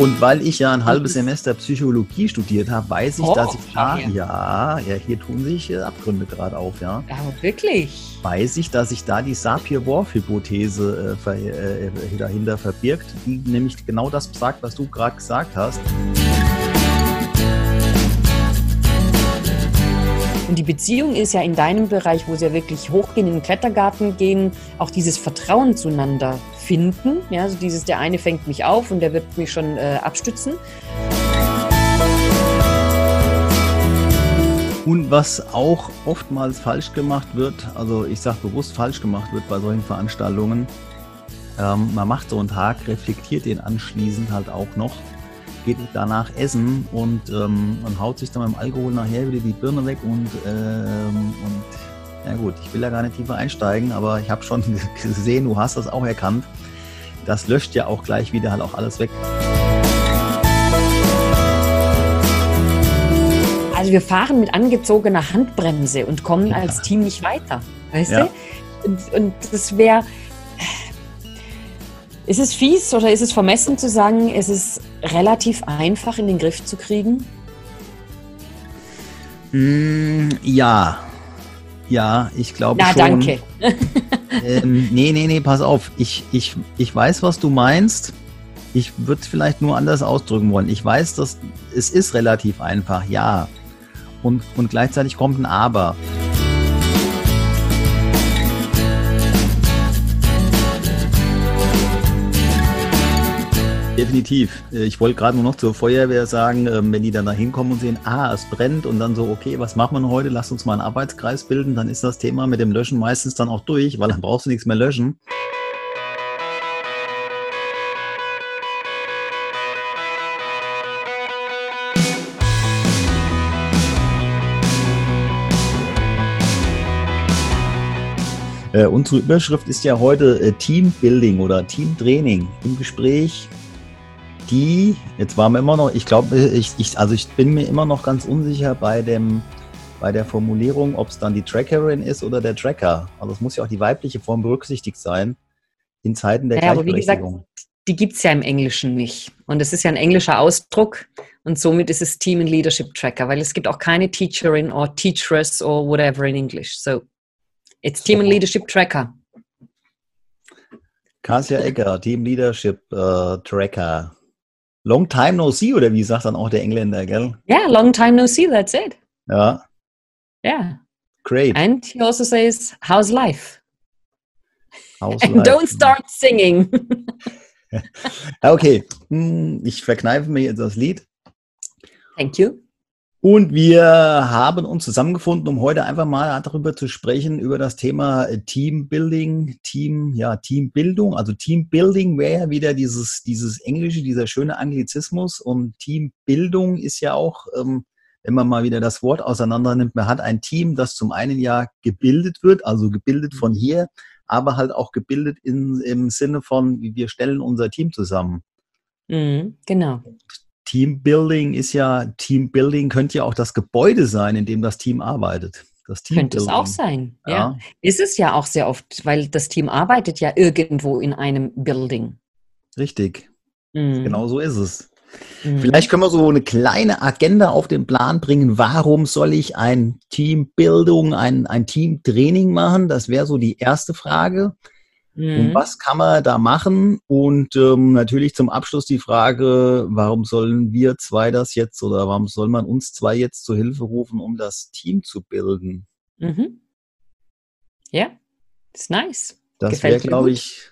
Und weil ich ja ein halbes Semester Psychologie studiert habe, weiß ich, oh, dass ich da, ja, ja, hier tun sich äh, Abgründe gerade auf, ja. Aber wirklich? Weiß ich, dass sich da die Sapir-Whorf-Hypothese äh, äh, dahinter verbirgt, die nämlich genau das sagt, was du gerade gesagt hast. Und die Beziehung ist ja in deinem Bereich, wo sie ja wirklich hochgehen, in den Klettergarten gehen, auch dieses Vertrauen zueinander finden. Ja, also dieses, der eine fängt mich auf und der wird mich schon äh, abstützen. Und was auch oftmals falsch gemacht wird, also ich sage bewusst falsch gemacht wird bei solchen Veranstaltungen, ähm, man macht so einen Tag, reflektiert den anschließend halt auch noch, geht danach essen und ähm, man haut sich dann beim Alkohol nachher wieder die Birne weg und, ähm, und ja gut, ich will da gar nicht tiefer einsteigen, aber ich habe schon gesehen, du hast das auch erkannt. Das löscht ja auch gleich wieder halt auch alles weg. Also wir fahren mit angezogener Handbremse und kommen ja. als Team nicht weiter. Weißt ja. du? Und, und das wäre. Ist es fies oder ist es vermessen zu sagen, es ist relativ einfach in den Griff zu kriegen? Mm, ja, ja, ich glaube schon. Na, danke. ähm, nee, nee, nee, pass auf. Ich, ich, ich weiß, was du meinst. Ich würde es vielleicht nur anders ausdrücken wollen. Ich weiß, dass es ist relativ einfach, ja. Und, und gleichzeitig kommt ein Aber. Definitiv. Äh, ich wollte gerade nur noch zur Feuerwehr sagen, ähm, wenn die dann da hinkommen und sehen, ah, es brennt und dann so, okay, was machen wir heute? Lass uns mal einen Arbeitskreis bilden, dann ist das Thema mit dem Löschen meistens dann auch durch, weil dann brauchst du nichts mehr löschen. Äh, unsere Überschrift ist ja heute äh, Teambuilding oder Teamtraining im Gespräch die, jetzt waren wir immer noch, ich glaube, ich, ich, also ich bin mir immer noch ganz unsicher bei dem, bei der Formulierung, ob es dann die Trackerin ist oder der Tracker. Also es muss ja auch die weibliche Form berücksichtigt sein in Zeiten der ja, Gleichberechtigung. Aber wie gesagt, die gibt es ja im Englischen nicht. Und es ist ja ein englischer Ausdruck und somit ist es Team and Leadership Tracker, weil es gibt auch keine Teacherin or Teacheress or whatever in English. So, it's Team and Leadership Tracker. Kasia Egger, Team Leadership uh, Tracker. Long time no see, oder wie sagt dann auch der Engländer, gell? Yeah, long time no see, that's it. Ja. Yeah. Great. And he also says, how's life? How's And life? don't start singing. okay, hm, ich verkneife mir jetzt das Lied. Thank you. Und wir haben uns zusammengefunden, um heute einfach mal darüber zu sprechen, über das Thema äh, Teambuilding, Team, ja, Teambildung. Also Teambuilding wäre ja wieder dieses, dieses Englische, dieser schöne Anglizismus. Und Teambildung ist ja auch, ähm, wenn man mal wieder das Wort auseinander nimmt, man hat ein Team, das zum einen ja gebildet wird, also gebildet von hier, aber halt auch gebildet in, im Sinne von, wir stellen unser Team zusammen. Mhm, genau. Teambuilding ist ja, Teambuilding könnte ja auch das Gebäude sein, in dem das Team arbeitet. Das könnte es auch sein, ja. ja. Ist es ja auch sehr oft, weil das Team arbeitet ja irgendwo in einem Building. Richtig. Mhm. Genau so ist es. Mhm. Vielleicht können wir so eine kleine Agenda auf den Plan bringen. Warum soll ich ein Teambildung, ein, ein Teamtraining machen? Das wäre so die erste Frage. Mhm. Und was kann man da machen? Und ähm, natürlich zum Abschluss die Frage, warum sollen wir zwei das jetzt oder warum soll man uns zwei jetzt zur Hilfe rufen, um das Team zu bilden? Mhm. Ja, ist nice. Das wäre, glaube ich,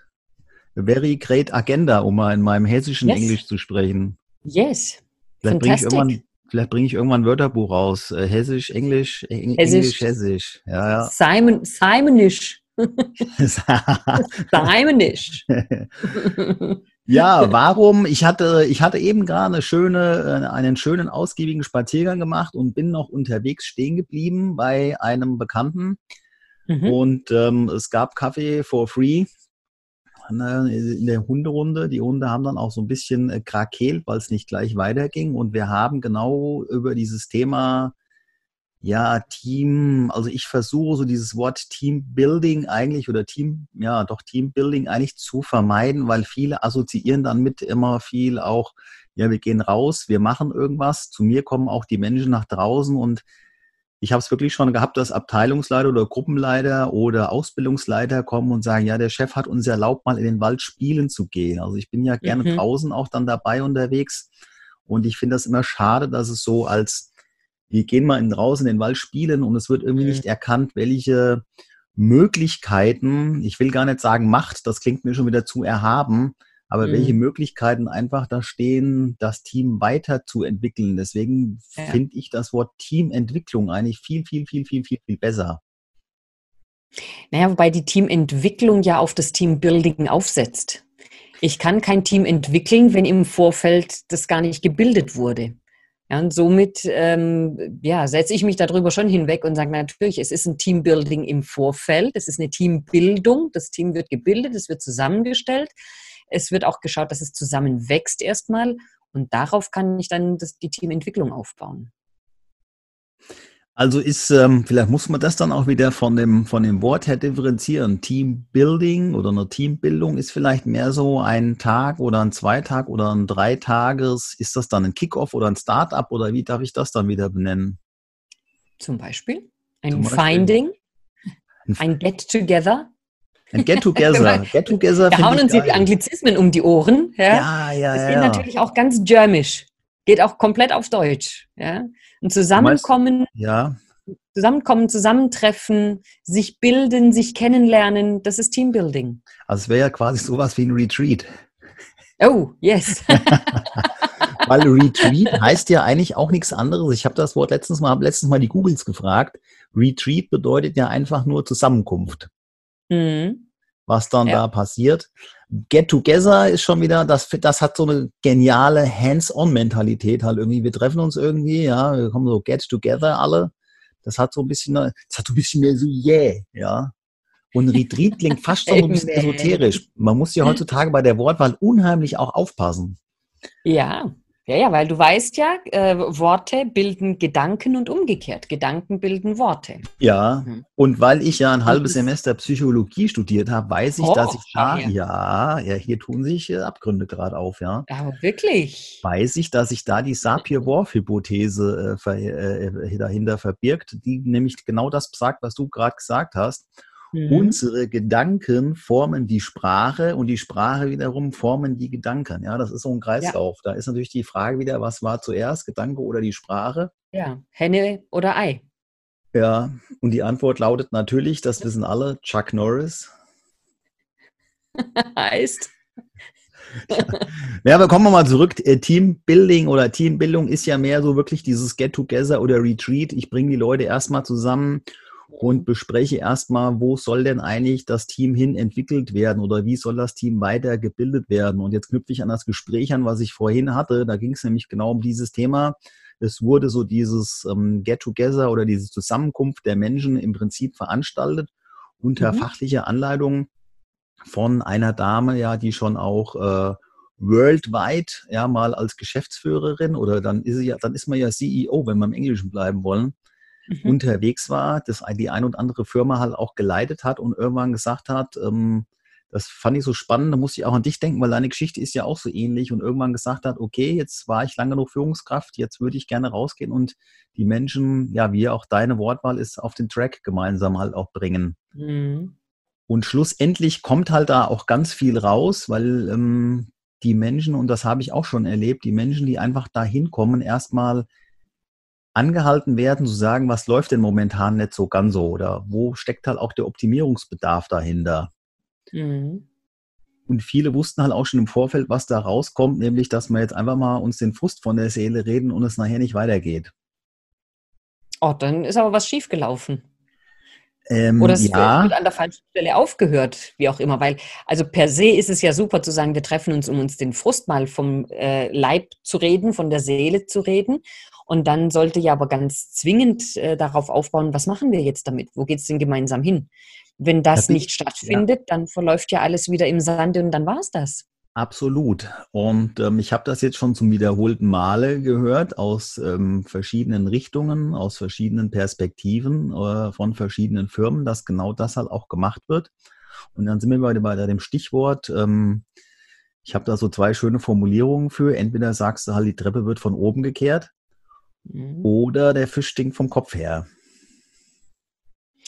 very great agenda, um mal in meinem hessischen yes. Englisch zu sprechen. Yes. Vielleicht bringe ich irgendwann Vielleicht bringe ich irgendwann ein Wörterbuch raus. Äh, Hessisch, Englisch, Eng Hessisch. Englisch, Hessisch. Ja, ja. Simon, Simonisch. Daheim nicht. ja, warum? Ich hatte, ich hatte eben gerade eine schöne, äh, einen schönen, ausgiebigen Spaziergang gemacht und bin noch unterwegs stehen geblieben bei einem Bekannten. Mhm. Und ähm, es gab Kaffee for free in der Hunderunde. Die Hunde haben dann auch so ein bisschen äh, krakeelt, weil es nicht gleich weiterging. Und wir haben genau über dieses Thema Ja, Team, also ich versuche so dieses Wort Teambuilding eigentlich oder Team, ja, doch Teambuilding eigentlich zu vermeiden, weil viele assoziieren dann mit immer viel auch, ja, wir gehen raus, wir machen irgendwas. Zu mir kommen auch die Menschen nach draußen und ich habe es wirklich schon gehabt, dass Abteilungsleiter oder Gruppenleiter oder Ausbildungsleiter kommen und sagen, ja, der Chef hat uns erlaubt, mal in den Wald spielen zu gehen. Also ich bin ja gerne mhm. draußen auch dann dabei unterwegs und ich finde das immer schade, dass es so als wir gehen mal in, draußen in den Wald spielen und es wird irgendwie mhm. nicht erkannt, welche Möglichkeiten, ich will gar nicht sagen Macht, das klingt mir schon wieder zu erhaben, aber mhm. welche Möglichkeiten einfach da stehen, das Team weiterzuentwickeln. Deswegen ja. finde ich das Wort Teamentwicklung eigentlich viel, viel, viel, viel, viel, viel besser. Naja, wobei die Teamentwicklung ja auf das Teambuilding aufsetzt. Ich kann kein Team entwickeln, wenn im Vorfeld das gar nicht gebildet wurde. Ja, und somit ähm, ja, setze ich mich darüber schon hinweg und sage, natürlich, es ist ein Teambuilding im Vorfeld, es ist eine Teambildung, das Team wird gebildet, es wird zusammengestellt, es wird auch geschaut, dass es zusammenwächst erstmal und darauf kann ich dann das, die Teamentwicklung aufbauen. Also ist, ähm, vielleicht muss man das dann auch wieder von dem, von dem Wort her differenzieren. Teambuilding oder eine Teambildung ist vielleicht mehr so ein Tag oder ein Zweitag oder ein Dreitages. Ist das dann ein Kickoff oder ein Startup oder wie darf ich das dann wieder benennen? Zum Beispiel ein Zum Beispiel. Finding, ein Get-Together. Ein Get-Together. Get-Together. Da hauen uns die Anglizismen um die Ohren. Ja, ja, ja. Das ja, geht ja. natürlich auch ganz germisch. Geht auch komplett auf Deutsch. Ja. Ein Zusammenkommen, ja. Zusammenkommen, Zusammentreffen, sich bilden, sich kennenlernen, das ist Teambuilding. Also es wäre ja quasi sowas wie ein Retreat. Oh, yes. Weil Retreat heißt ja eigentlich auch nichts anderes. Ich habe das Wort letztens mal, letztens mal die Googles gefragt. Retreat bedeutet ja einfach nur Zusammenkunft. Mhm was dann ja. da passiert. Get Together ist schon wieder, das, das hat so eine geniale Hands-on-Mentalität halt irgendwie. Wir treffen uns irgendwie, ja, wir kommen so Get Together alle. Das hat so ein bisschen, das hat so ein bisschen mehr so yeah, ja. Und Retreat klingt fast schon so ein bisschen esoterisch. Man muss ja heutzutage bei der Wortwahl unheimlich auch aufpassen. Ja, ja, ja, weil du weißt ja, äh, Worte bilden Gedanken und umgekehrt. Gedanken bilden Worte. Ja, mhm. und weil ich ja ein halbes Semester Psychologie studiert habe, weiß ich, oh, dass ich da, ja, ja, hier tun sich äh, Abgründe gerade auf, ja. Aber wirklich? Weiß ich, dass sich da die Sapir-Whorf-Hypothese äh, äh, dahinter verbirgt, die nämlich genau das sagt, was du gerade gesagt hast. Mhm. Unsere Gedanken formen die Sprache und die Sprache wiederum formen die Gedanken. Ja, das ist so ein Kreislauf. Ja. Da ist natürlich die Frage wieder, was war zuerst, Gedanke oder die Sprache? Ja, Henne oder Ei. Ja, und die Antwort lautet natürlich, das wissen alle, Chuck Norris. heißt. Ja, aber kommen wir mal zurück. Äh, Teambuilding oder Teambildung ist ja mehr so wirklich dieses Get-Together oder Retreat. Ich bringe die Leute erstmal zusammen und bespreche erstmal, wo soll denn eigentlich das Team hin entwickelt werden oder wie soll das Team weiter gebildet werden. Und jetzt knüpfe ich an das Gespräch an, was ich vorhin hatte. Da ging es nämlich genau um dieses Thema. Es wurde so dieses ähm, Get-Together oder diese Zusammenkunft der Menschen im Prinzip veranstaltet unter mhm. fachlicher Anleitung von einer Dame, ja, die schon auch äh, worldwide ja mal als Geschäftsführerin oder dann ist sie ja, dann ist man ja CEO, wenn wir im Englischen bleiben wollen, mhm. unterwegs war, das die ein und andere Firma halt auch geleitet hat und irgendwann gesagt hat, ähm, das fand ich so spannend, da musste ich auch an dich denken, weil deine Geschichte ist ja auch so ähnlich und irgendwann gesagt hat, okay, jetzt war ich lange genug Führungskraft, jetzt würde ich gerne rausgehen und die Menschen, ja, wie auch deine Wortwahl ist, auf den Track gemeinsam halt auch bringen. Mhm. Und schlussendlich kommt halt da auch ganz viel raus, weil ähm, die Menschen, und das habe ich auch schon erlebt, die Menschen, die einfach da hinkommen, erstmal angehalten werden zu sagen, was läuft denn momentan nicht so ganz so oder wo steckt halt auch der Optimierungsbedarf dahinter. Mhm. Und viele wussten halt auch schon im Vorfeld, was da rauskommt, nämlich, dass wir jetzt einfach mal uns den Frust von der Seele reden und es nachher nicht weitergeht. Oh, dann ist aber was schiefgelaufen. Ähm, Oder es ja. wird an der falschen Stelle aufgehört, wie auch immer. Weil, also per se ist es ja super zu sagen, wir treffen uns, um uns den Frust mal vom äh, Leib zu reden, von der Seele zu reden. Und dann sollte ja aber ganz zwingend äh, darauf aufbauen, was machen wir jetzt damit? Wo geht es denn gemeinsam hin? Wenn das nicht stattfindet, ja. dann verläuft ja alles wieder im Sande und dann war es das. Absolut. Und ähm, ich habe das jetzt schon zum wiederholten Male gehört aus ähm, verschiedenen Richtungen, aus verschiedenen Perspektiven äh, von verschiedenen Firmen, dass genau das halt auch gemacht wird. Und dann sind wir bei, bei dem Stichwort, ähm, ich habe da so zwei schöne Formulierungen für. Entweder sagst du halt, die Treppe wird von oben gekehrt mhm. oder der Fisch stinkt vom Kopf her.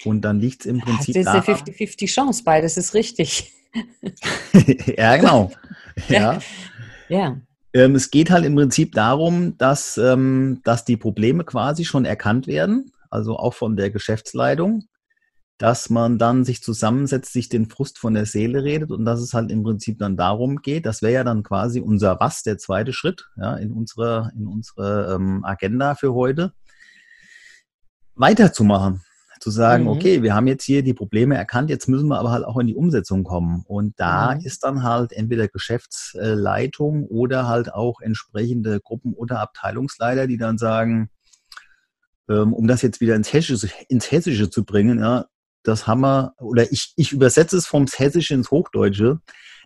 Und dann liegt es im Prinzip. Das ist eine 50-50 Chance, beides ist richtig. ja, genau. Ja. ja. Ähm, es geht halt im Prinzip darum, dass, ähm, dass die Probleme quasi schon erkannt werden, also auch von der Geschäftsleitung, dass man dann sich zusammensetzt, sich den Frust von der Seele redet und dass es halt im Prinzip dann darum geht, das wäre ja dann quasi unser Was, der zweite Schritt ja, in unserer in unsere ähm, Agenda für heute, weiterzumachen zu sagen, mhm. okay, wir haben jetzt hier die Probleme erkannt, jetzt müssen wir aber halt auch in die Umsetzung kommen. Und da mhm. ist dann halt entweder Geschäftsleitung oder halt auch entsprechende Gruppen- oder Abteilungsleiter, die dann sagen, ähm, um das jetzt wieder ins Hessische, ins Hessische zu bringen, ja, das haben wir, oder ich, ich übersetze es vom Hessische ins Hochdeutsche,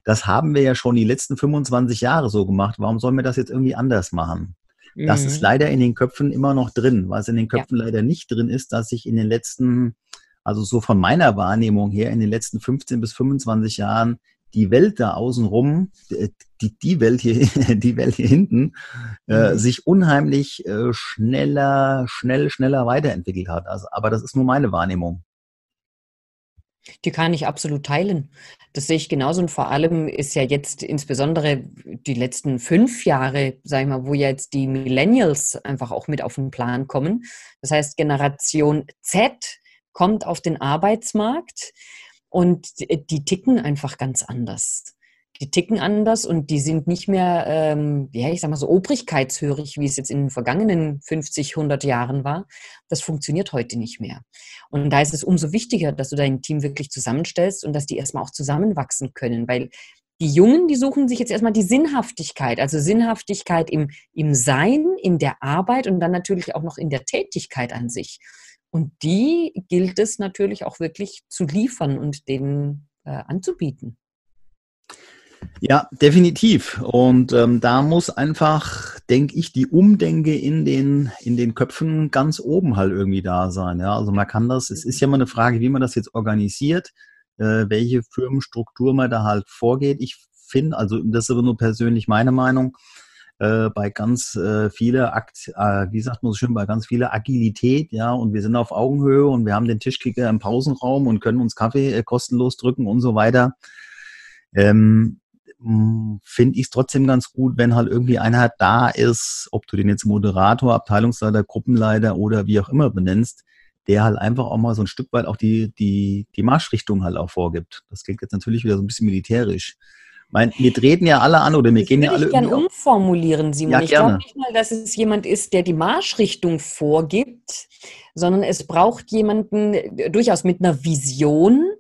das haben wir ja schon die letzten 25 Jahre so gemacht. Warum sollen wir das jetzt irgendwie anders machen? Das mhm. ist leider in den Köpfen immer noch drin. Was in den Köpfen ja. leider nicht drin ist, dass sich in den letzten, also so von meiner Wahrnehmung her, in den letzten 15 bis 25 Jahren die Welt da außenrum, äh, die, die Welt hier, die Welt hier hinten, äh, mhm. äh, sich unheimlich äh, schneller, schnell, schneller weiterentwickelt hat. Also, aber das ist nur meine Wahrnehmung. Die kann ich absolut teilen. Das sehe ich genauso. Und vor allem ist ja jetzt insbesondere die letzten fünf Jahre, sag ich mal, wo jetzt die Millennials einfach auch mit auf den Plan kommen. Das heißt, Generation Z kommt auf den Arbeitsmarkt und die ticken einfach ganz anders die ticken anders und die sind nicht mehr, ähm, ja, ich sag mal so obrigkeitshörig, wie es jetzt in den vergangenen 50, 100 Jahren war. Das funktioniert heute nicht mehr. Und da ist es umso wichtiger, dass du dein Team wirklich zusammenstellst und dass die erstmal auch zusammenwachsen können, weil die Jungen, die suchen sich jetzt erstmal die Sinnhaftigkeit, also Sinnhaftigkeit im, im Sein, in der Arbeit und dann natürlich auch noch in der Tätigkeit an sich. Und die gilt es natürlich auch wirklich zu liefern und denen äh, anzubieten. Ja, definitiv. Und ähm, da muss einfach, denke ich, die Umdenke in den, in den Köpfen ganz oben halt irgendwie da sein. Ja, also man kann das, es ist ja mal eine Frage, wie man das jetzt organisiert, äh, welche Firmenstruktur man da halt vorgeht. Ich finde, also das ist aber nur persönlich meine Meinung, äh, bei ganz äh, vieler Akt, äh, wie sagt man so schön, bei ganz vieler Agilität, ja, und wir sind auf Augenhöhe und wir haben den Tischkicker im Pausenraum und können uns Kaffee äh, kostenlos drücken und so weiter. Ähm, finde ich es trotzdem ganz gut, wenn halt irgendwie einer da ist, ob du den jetzt Moderator, Abteilungsleiter, Gruppenleiter oder wie auch immer benennst, der halt einfach auch mal so ein Stück weit auch die, die, die Marschrichtung halt auch vorgibt. Das klingt jetzt natürlich wieder so ein bisschen militärisch. Mein, wir treten ja alle an oder wir das gehen ja alle. Ich gerne umformulieren, Simon. Ja, ich glaube nicht mal, dass es jemand ist, der die Marschrichtung vorgibt, sondern es braucht jemanden äh, durchaus mit einer Vision.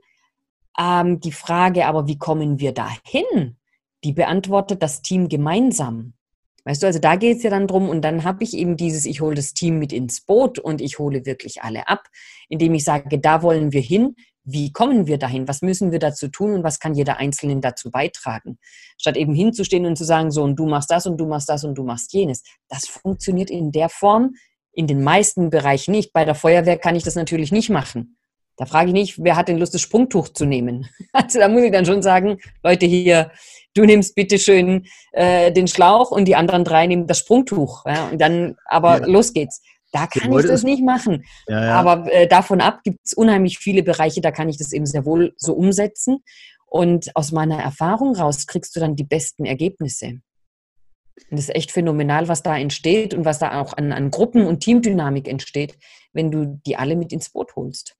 Ähm, die Frage aber, wie kommen wir dahin? Die beantwortet das Team gemeinsam. Weißt du, also da geht es ja dann drum und dann habe ich eben dieses, ich hole das Team mit ins Boot und ich hole wirklich alle ab, indem ich sage, da wollen wir hin, wie kommen wir dahin, was müssen wir dazu tun und was kann jeder Einzelne dazu beitragen. Statt eben hinzustehen und zu sagen, so und du machst das und du machst das und du machst jenes. Das funktioniert in der Form in den meisten Bereichen nicht. Bei der Feuerwehr kann ich das natürlich nicht machen. Da frage ich nicht, wer hat denn Lust, das Sprungtuch zu nehmen? Also da muss ich dann schon sagen, Leute hier, du nimmst bitte schön äh, den Schlauch und die anderen drei nehmen das Sprungtuch. Ja? Und dann, aber ja. los geht's. Da kann ich das nicht machen. Ja, ja. Aber äh, davon ab gibt es unheimlich viele Bereiche, da kann ich das eben sehr wohl so umsetzen. Und aus meiner Erfahrung raus kriegst du dann die besten Ergebnisse. Und das ist echt phänomenal, was da entsteht und was da auch an, an Gruppen- und Teamdynamik entsteht, wenn du die alle mit ins Boot holst.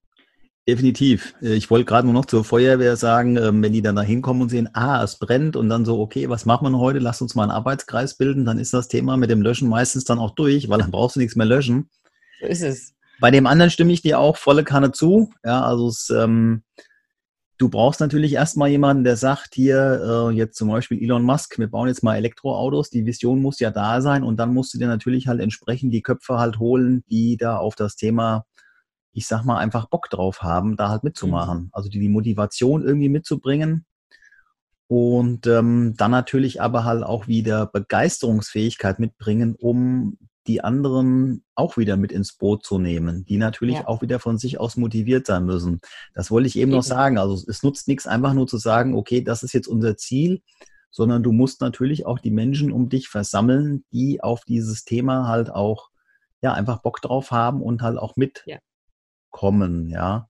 Definitiv. Äh, ich wollte gerade nur noch zur Feuerwehr sagen, ähm, wenn die dann da hinkommen und sehen, ah, es brennt und dann so, okay, was machen wir heute? Lass uns mal einen Arbeitskreis bilden, dann ist das Thema mit dem Löschen meistens dann auch durch, weil dann brauchst du nichts mehr löschen. So ist es. Bei dem anderen stimme ich dir auch volle Kanne zu. Ja, also es, ähm, du brauchst natürlich erstmal jemanden, der sagt hier, äh, jetzt zum Beispiel Elon Musk, wir bauen jetzt mal Elektroautos, die Vision muss ja da sein und dann musst du dir natürlich halt entsprechend die Köpfe halt holen, die da auf das Thema ich sag mal, einfach Bock drauf haben, da halt mitzumachen. Mhm. Also die, die Motivation irgendwie mitzubringen. und ähm, dann natürlich aber halt auch wieder Begeisterungsfähigkeit mitbringen, um die anderen auch wieder mit ins Boot zu nehmen, die natürlich ja. auch wieder von sich aus motiviert sein müssen. Das wollte ich eben, eben noch sagen. Also es nutzt nichts, einfach nur zu sagen, okay, das ist jetzt unser Ziel, sondern du musst natürlich auch die Menschen um dich versammeln, die auf dieses Thema halt auch ja einfach Bock drauf haben und halt auch mitkommen, ja. Ja.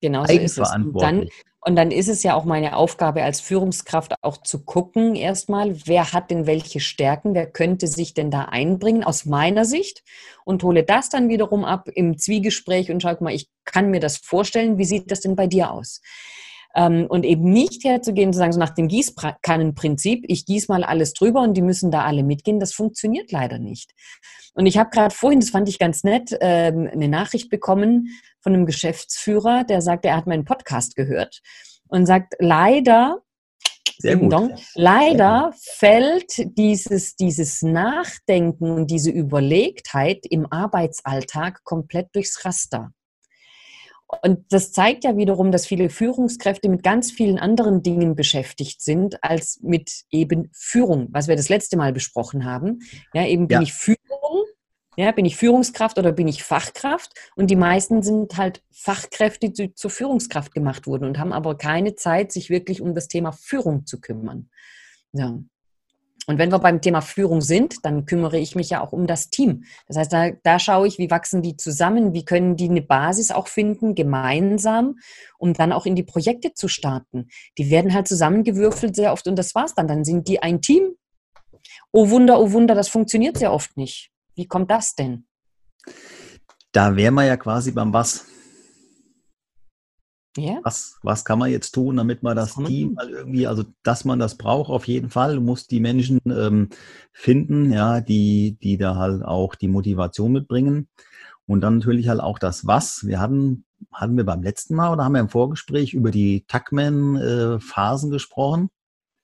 Genau so ist es. Und dann, und dann ist es ja auch meine Aufgabe als Führungskraft auch zu gucken, erstmal, wer hat denn welche Stärken, wer könnte sich denn da einbringen aus meiner Sicht und hole das dann wiederum ab im Zwiegespräch und schau mal, ich kann mir das vorstellen, wie sieht das denn bei dir aus? Ähm, und eben nicht herzugehen und zu sagen, so nach dem Gießkannenprinzip, ich gieße mal alles drüber und die müssen da alle mitgehen, das funktioniert leider nicht. Und ich habe gerade vorhin, das fand ich ganz nett, ähm, eine Nachricht bekommen von einem Geschäftsführer, der sagt, er hat meinen Podcast gehört und sagt, leider sehr gut. Leider fällt dieses, dieses Nachdenken und diese Überlegtheit im Arbeitsalltag komplett durchs Raster. Und das zeigt ja wiederum, dass viele Führungskräfte mit ganz vielen anderen Dingen beschäftigt sind, als mit eben Führung, was wir das letzte Mal besprochen haben. Ja, eben bin ja. ich Führung, ja, bin ich Führungskraft oder bin ich Fachkraft? Und die meisten sind halt Fachkräfte, die zur Führungskraft gemacht wurden und haben aber keine Zeit, sich wirklich um das Thema Führung zu kümmern. Ja. Und wenn wir beim Thema Führung sind, dann kümmere ich mich ja auch um das Team. Das heißt, da, da schaue ich, wie wachsen die zusammen, wie können die eine Basis auch finden, gemeinsam, um dann auch in die Projekte zu starten. Die werden halt zusammengewürfelt sehr oft und das war's dann. Dann sind die ein Team. Oh Wunder, oh Wunder, das funktioniert sehr oft nicht. Wie kommt das denn? Da wären wir ja quasi beim Was. Yeah. Was, was kann man jetzt tun, damit man das Team mal irgendwie, also dass man das braucht auf jeden Fall. Du musst die Menschen ähm, finden, ja, die, die da halt auch die Motivation mitbringen. Und dann natürlich halt auch das Was. Wir hatten, hatten wir beim letzten Mal oder haben wir im Vorgespräch über die Tuckman-Phasen äh, gesprochen?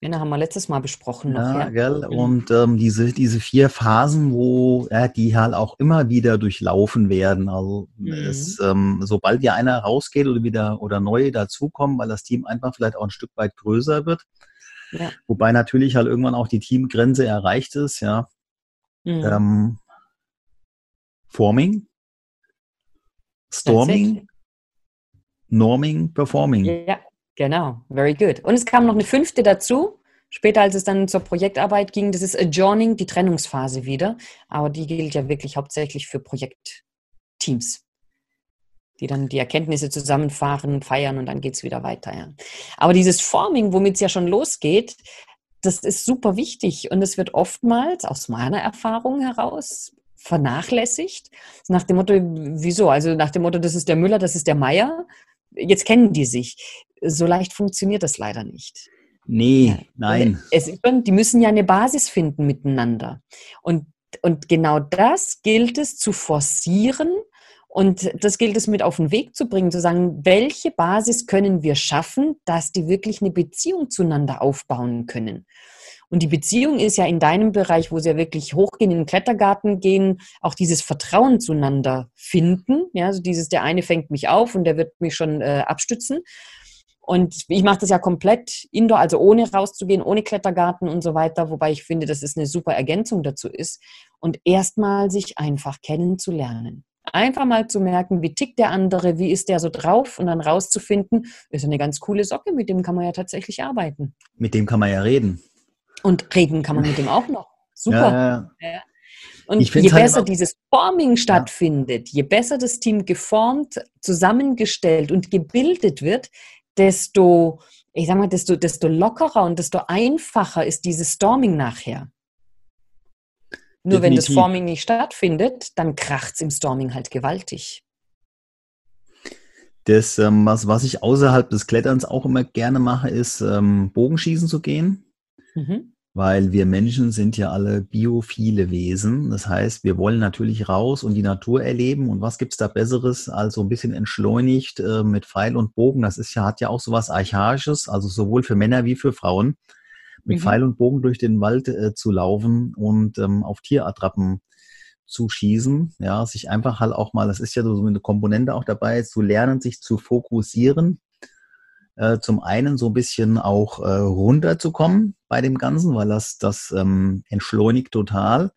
Ja, haben wir letztes Mal besprochen. Noch, ja, ja. Gell? Mhm. Und ähm, diese, diese vier Phasen, wo ja, die halt auch immer wieder durchlaufen werden. Also mhm. es, ähm, sobald ja einer rausgeht oder wieder oder neu dazukommen, weil das Team einfach vielleicht auch ein Stück weit größer wird. Ja. Wobei natürlich halt irgendwann auch die Teamgrenze erreicht ist, ja. Mhm. Ähm, Forming, Storming, Norming, Performing. Ja, Genau, very good. Und es kam noch eine fünfte dazu, später als es dann zur Projektarbeit ging, das ist Adjourning, die Trennungsphase wieder. Aber die gilt ja wirklich hauptsächlich für Projektteams, die dann die Erkenntnisse zusammenfahren, feiern und dann geht es wieder weiter. Ja. Aber dieses Forming, womit es ja schon losgeht, das ist super wichtig und es wird oftmals aus meiner Erfahrung heraus vernachlässigt. Nach dem Motto, wieso? Also nach dem Motto, das ist der Müller, das ist der Meier jetzt kennen die sich. So leicht funktioniert das leider nicht. Nee, nein. Es, die müssen ja eine Basis finden miteinander. Und, und genau das gilt es zu forcieren und das gilt es mit auf den Weg zu bringen, zu sagen, welche Basis können wir schaffen, dass die wirklich eine Beziehung zueinander aufbauen können. Und die Beziehung ist ja in deinem Bereich, wo sie ja wirklich hochgehen, in den Klettergarten gehen, auch dieses Vertrauen zueinander finden. Ja, also dieses, der eine fängt mich auf und der wird mich schon äh, abstützen. Und ich mache das ja komplett indoor, also ohne rauszugehen, ohne Klettergarten und so weiter, wobei ich finde, dass es eine super Ergänzung dazu ist. Und erstmal sich einfach kennenzulernen. Einfach mal zu merken, wie tickt der andere, wie ist der so drauf und dann rauszufinden, ist eine ganz coole Socke, mit dem kann man ja tatsächlich arbeiten. Mit dem kann man ja reden. Und reden kann man mit dem auch noch. Super. Ja, ja. Und je halt besser dieses Forming stattfindet, je besser das Team geformt, zusammengestellt und gebildet wird, desto, ich sag mal, desto, desto lockerer und desto einfacher ist dieses Storming nachher. Nur Definitiv. wenn das Forming nicht stattfindet, dann kracht es im Storming halt gewaltig. Das, ähm, was, was ich außerhalb des Kletterns auch immer gerne mache, ist ähm, Bogenschießen zu gehen. Mhm. Weil wir Menschen sind ja alle biophile Wesen. Das heißt, wir wollen natürlich raus und die Natur erleben. Und was gibt es da Besseres als so ein bisschen entschleunigt äh, mit Pfeil und Bogen? Das ist ja, hat ja auch so was Archaisches, also sowohl für Männer wie für Frauen, mit mhm. Pfeil und Bogen durch den Wald äh, zu laufen und ähm, auf Tierattrappen zu schießen. Ja, sich einfach halt auch mal, das ist ja so eine Komponente auch dabei, zu lernen, sich zu fokussieren äh, zum einen so ein bisschen auch äh, runterzukommen bei dem Ganzen, weil das, das ähm, entschleunigt total.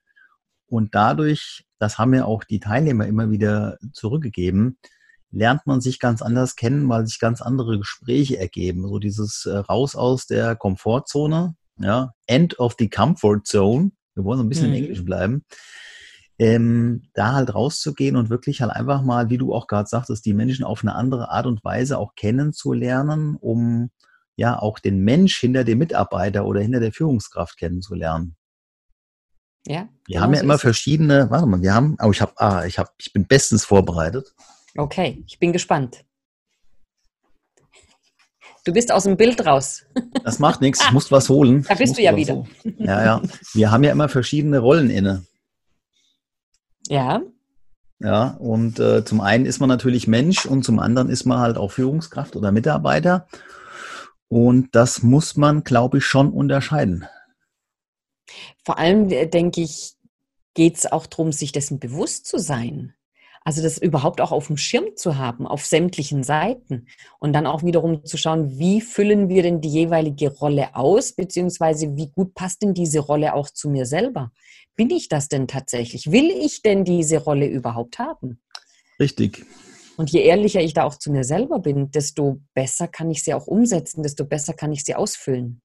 Und dadurch, das haben ja auch die Teilnehmer immer wieder zurückgegeben, lernt man sich ganz anders kennen, weil sich ganz andere Gespräche ergeben. So dieses äh, raus aus der Komfortzone, ja, end of the comfort zone. Wir wollen so ein bisschen mhm. im Englischen bleiben. Ähm, da halt rauszugehen und wirklich halt einfach mal, wie du auch gerade sagtest, die Menschen auf eine andere Art und Weise auch kennenzulernen, um ja auch den Mensch hinter dem Mitarbeiter oder hinter der Führungskraft kennenzulernen. Ja. Wir genau haben ja so immer verschiedene, warte mal, wir haben, oh, ich habe, ah, ich habe, ich bin bestens vorbereitet. Okay, ich bin gespannt. Du bist aus dem Bild raus. Das macht nichts, ich muss was holen. Da bist du ja wieder. Holen. Ja, ja. Wir haben ja immer verschiedene Rollen inne. Ja. Ja, und äh, zum einen ist man natürlich Mensch und zum anderen ist man halt auch Führungskraft oder Mitarbeiter. Und das muss man, glaube ich, schon unterscheiden. Vor allem, äh, denke ich, geht es auch darum, sich dessen bewusst zu sein. Also das überhaupt auch auf dem Schirm zu haben, auf sämtlichen Seiten. Und dann auch wiederum zu schauen, wie füllen wir denn die jeweilige Rolle aus, beziehungsweise wie gut passt denn diese Rolle auch zu mir selber? Bin ich das denn tatsächlich? Will ich denn diese Rolle überhaupt haben? Richtig. Und je ehrlicher ich da auch zu mir selber bin, desto besser kann ich sie auch umsetzen, desto besser kann ich sie ausfüllen.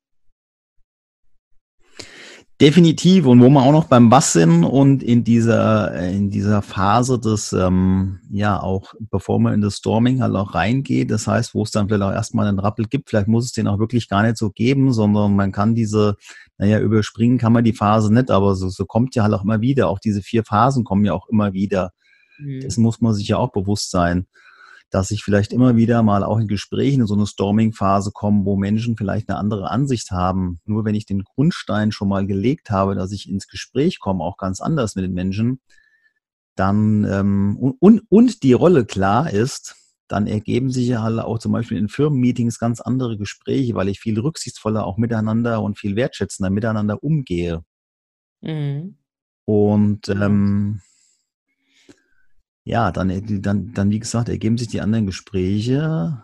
Definitiv. Und wo wir auch noch beim Bass sind und in dieser, in dieser Phase des, ähm, ja, auch bevor man in das Storming halt auch reingeht, das heißt, wo es dann vielleicht auch erstmal einen Rappel gibt, vielleicht muss es den auch wirklich gar nicht so geben, sondern man kann diese, naja, überspringen kann man die Phase nicht, aber so, so kommt ja halt auch immer wieder. Auch diese vier Phasen kommen ja auch immer wieder. Mhm. Das muss man sich ja auch bewusst sein dass ich vielleicht immer wieder mal auch in Gesprächen in so eine Storming-Phase komme, wo Menschen vielleicht eine andere Ansicht haben. Nur wenn ich den Grundstein schon mal gelegt habe, dass ich ins Gespräch komme, auch ganz anders mit den Menschen, dann ähm, und, und die Rolle klar ist, dann ergeben sich ja halt auch zum Beispiel in Firmenmeetings ganz andere Gespräche, weil ich viel rücksichtsvoller auch miteinander und viel wertschätzender miteinander umgehe. Mhm. Und ähm, ja, dann, dann, dann, wie gesagt, ergeben sich die anderen Gespräche.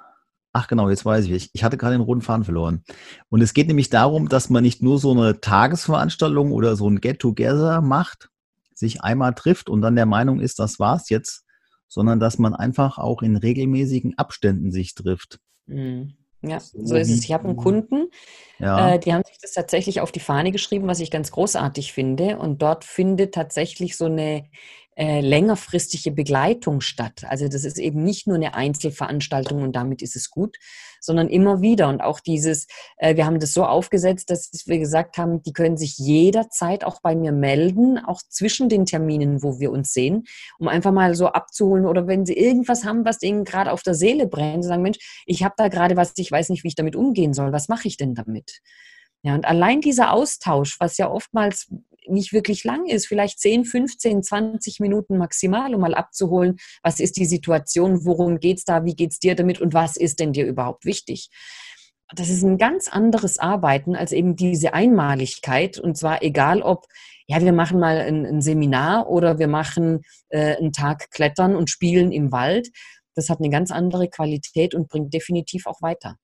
Ach genau, jetzt weiß ich. Ich hatte gerade den roten Faden verloren. Und es geht nämlich darum, dass man nicht nur so eine Tagesveranstaltung oder so ein Get-Together macht, sich einmal trifft und dann der Meinung ist, das war's jetzt, sondern dass man einfach auch in regelmäßigen Abständen sich trifft. Mhm. Ja, so ist es. Ich habe einen Kunden, ja. äh, die haben sich das tatsächlich auf die Fahne geschrieben, was ich ganz großartig finde. Und dort findet tatsächlich so eine äh, längerfristige Begleitung statt. Also das ist eben nicht nur eine Einzelveranstaltung und damit ist es gut, sondern immer wieder. Und auch dieses, äh, wir haben das so aufgesetzt, dass wir gesagt haben, die können sich jederzeit auch bei mir melden, auch zwischen den Terminen, wo wir uns sehen, um einfach mal so abzuholen oder wenn sie irgendwas haben, was ihnen gerade auf der Seele brennt, sagen, Mensch, ich habe da gerade was, ich weiß nicht, wie ich damit umgehen soll. Was mache ich denn damit? Ja, und allein dieser Austausch, was ja oftmals nicht wirklich lang ist, vielleicht 10, 15, 20 Minuten maximal, um mal abzuholen, was ist die Situation, worum geht es da, wie geht es dir damit und was ist denn dir überhaupt wichtig. Das ist ein ganz anderes Arbeiten als eben diese Einmaligkeit und zwar egal ob, ja, wir machen mal ein, ein Seminar oder wir machen äh, einen Tag Klettern und spielen im Wald. Das hat eine ganz andere Qualität und bringt definitiv auch weiter.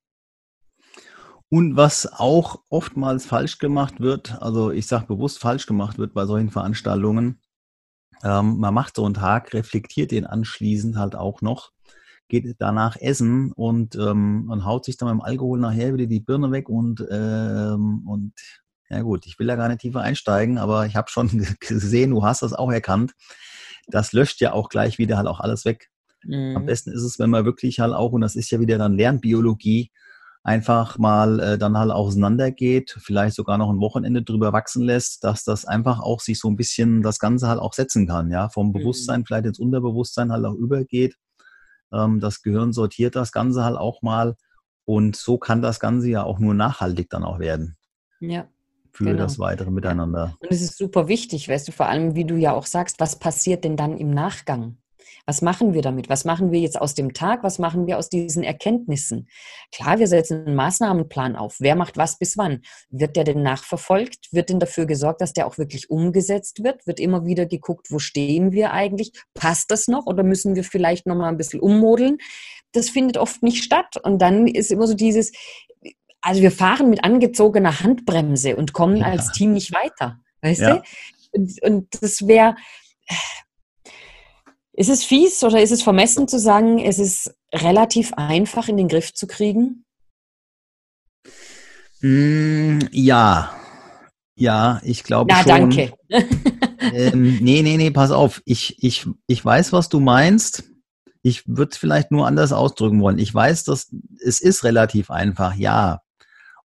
Und was auch oftmals falsch gemacht wird, also ich sage bewusst falsch gemacht wird bei solchen Veranstaltungen, ähm, man macht so einen Tag, reflektiert den anschließend halt auch noch, geht danach essen und, ähm, und haut sich dann beim Alkohol nachher wieder die Birne weg und, ähm, und ja gut, ich will da gar nicht tiefer einsteigen, aber ich habe schon gesehen, du hast das auch erkannt. Das löscht ja auch gleich wieder halt auch alles weg. Mhm. Am besten ist es, wenn man wirklich halt auch, und das ist ja wieder dann Lernbiologie, einfach mal äh, dann halt auseinandergeht, vielleicht sogar noch ein Wochenende drüber wachsen lässt, dass das einfach auch sich so ein bisschen das Ganze halt auch setzen kann, ja, vom mhm. Bewusstsein vielleicht ins Unterbewusstsein halt auch übergeht. Ähm, das Gehirn sortiert das Ganze halt auch mal und so kann das Ganze ja auch nur nachhaltig dann auch werden. Ja. Für genau. das weitere Miteinander. Und es ist super wichtig, weißt du, vor allem, wie du ja auch sagst, was passiert denn dann im Nachgang? Was machen wir damit? Was machen wir jetzt aus dem Tag? Was machen wir aus diesen Erkenntnissen? Klar, wir setzen einen Maßnahmenplan auf. Wer macht was bis wann? Wird der denn nachverfolgt? Wird denn dafür gesorgt, dass der auch wirklich umgesetzt wird? Wird immer wieder geguckt, wo stehen wir eigentlich? Passt das noch oder müssen wir vielleicht noch mal ein bisschen ummodeln? Das findet oft nicht statt. Und dann ist immer so dieses, also wir fahren mit angezogener Handbremse und kommen ja. als Team nicht weiter. Weißt ja. du? Und, und das wäre, ist es fies oder ist es vermessen zu sagen, es ist relativ einfach in den Griff zu kriegen? Mm, ja, ja, ich glaube ja, schon. Ja, danke. ähm, nee, nee, nee, pass auf. Ich, ich, ich weiß, was du meinst. Ich würde es vielleicht nur anders ausdrücken wollen. Ich weiß, dass es ist relativ einfach, ja.